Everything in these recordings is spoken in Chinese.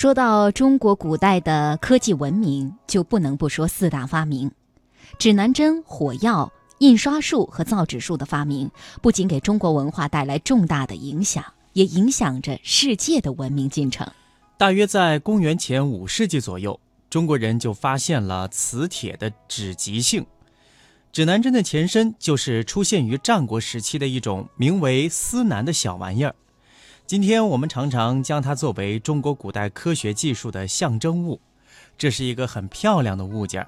说到中国古代的科技文明，就不能不说四大发明：指南针、火药、印刷术和造纸术的发明，不仅给中国文化带来重大的影响，也影响着世界的文明进程。大约在公元前五世纪左右，中国人就发现了磁铁的指极性。指南针的前身就是出现于战国时期的一种名为司南的小玩意儿。今天我们常常将它作为中国古代科学技术的象征物。这是一个很漂亮的物件，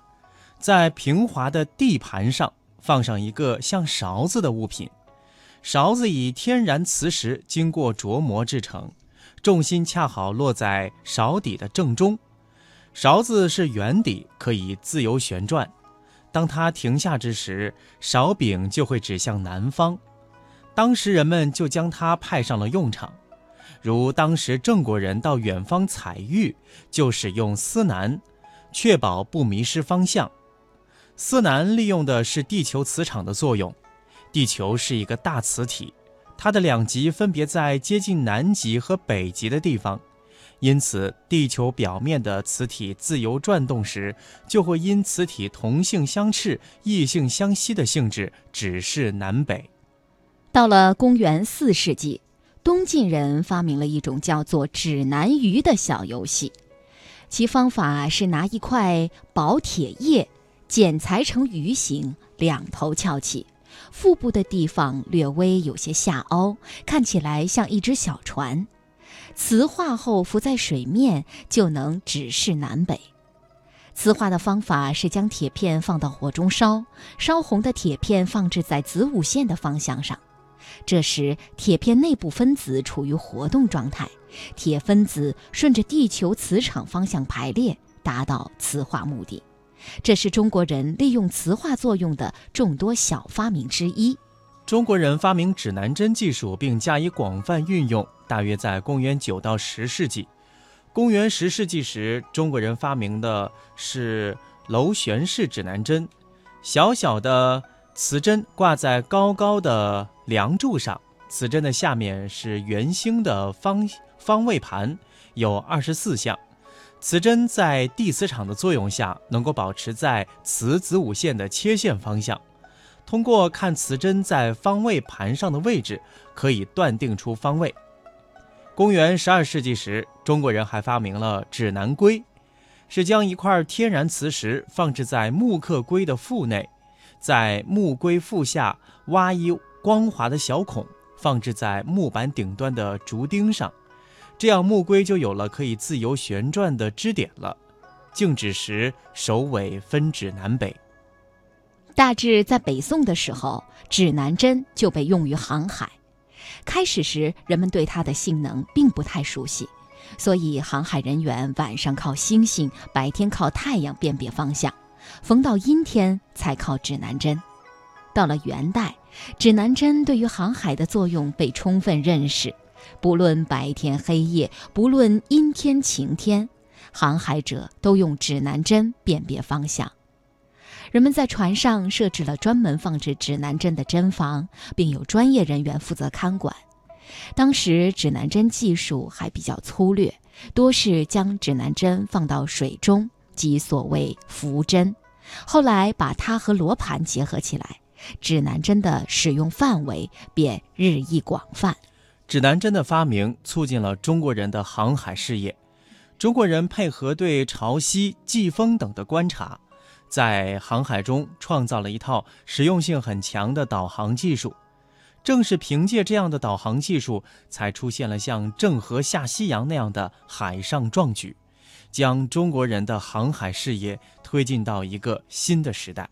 在平滑的地盘上放上一个像勺子的物品。勺子以天然磁石经过琢磨制成，重心恰好落在勺底的正中。勺子是圆底，可以自由旋转。当它停下之时，勺柄就会指向南方。当时人们就将它派上了用场。如当时郑国人到远方采玉，就使用司南，确保不迷失方向。司南利用的是地球磁场的作用。地球是一个大磁体，它的两极分别在接近南极和北极的地方，因此地球表面的磁体自由转动时，就会因磁体同性相斥、异性相吸的性质指示南北。到了公元四世纪。东晋人发明了一种叫做指南鱼的小游戏，其方法是拿一块薄铁叶剪裁成鱼形，两头翘起，腹部的地方略微有些下凹，看起来像一只小船。磁化后浮在水面，就能指示南北。磁化的方法是将铁片放到火中烧，烧红的铁片放置在子午线的方向上。这时，铁片内部分子处于活动状态，铁分子顺着地球磁场方向排列，达到磁化目的。这是中国人利用磁化作用的众多小发明之一。中国人发明指南针技术并加以广泛运用，大约在公元九到十世纪。公元十世纪时，中国人发明的是螺旋式指南针，小小的。磁针挂在高高的梁柱上，磁针的下面是圆形的方方位盘，有二十四项。磁针在地磁场的作用下，能够保持在磁子午线的切线方向。通过看磁针在方位盘上的位置，可以断定出方位。公元十二世纪时，中国人还发明了指南龟，是将一块天然磁石放置在木刻龟的腹内。在木龟腹下挖一光滑的小孔，放置在木板顶端的竹钉上，这样木龟就有了可以自由旋转的支点了。静止时，首尾分指南北。大致在北宋的时候，指南针就被用于航海。开始时，人们对它的性能并不太熟悉，所以航海人员晚上靠星星，白天靠太阳辨别方向。逢到阴天才靠指南针。到了元代，指南针对于航海的作用被充分认识。不论白天黑夜，不论阴天晴天，航海者都用指南针辨别方向。人们在船上设置了专门放置指南针的针房，并有专业人员负责看管。当时指南针技术还比较粗略，多是将指南针放到水中。即所谓浮针，后来把它和罗盘结合起来，指南针的使用范围便日益广泛。指南针的发明促进了中国人的航海事业。中国人配合对潮汐、季风等的观察，在航海中创造了一套实用性很强的导航技术。正是凭借这样的导航技术，才出现了像郑和下西洋那样的海上壮举。将中国人的航海事业推进到一个新的时代。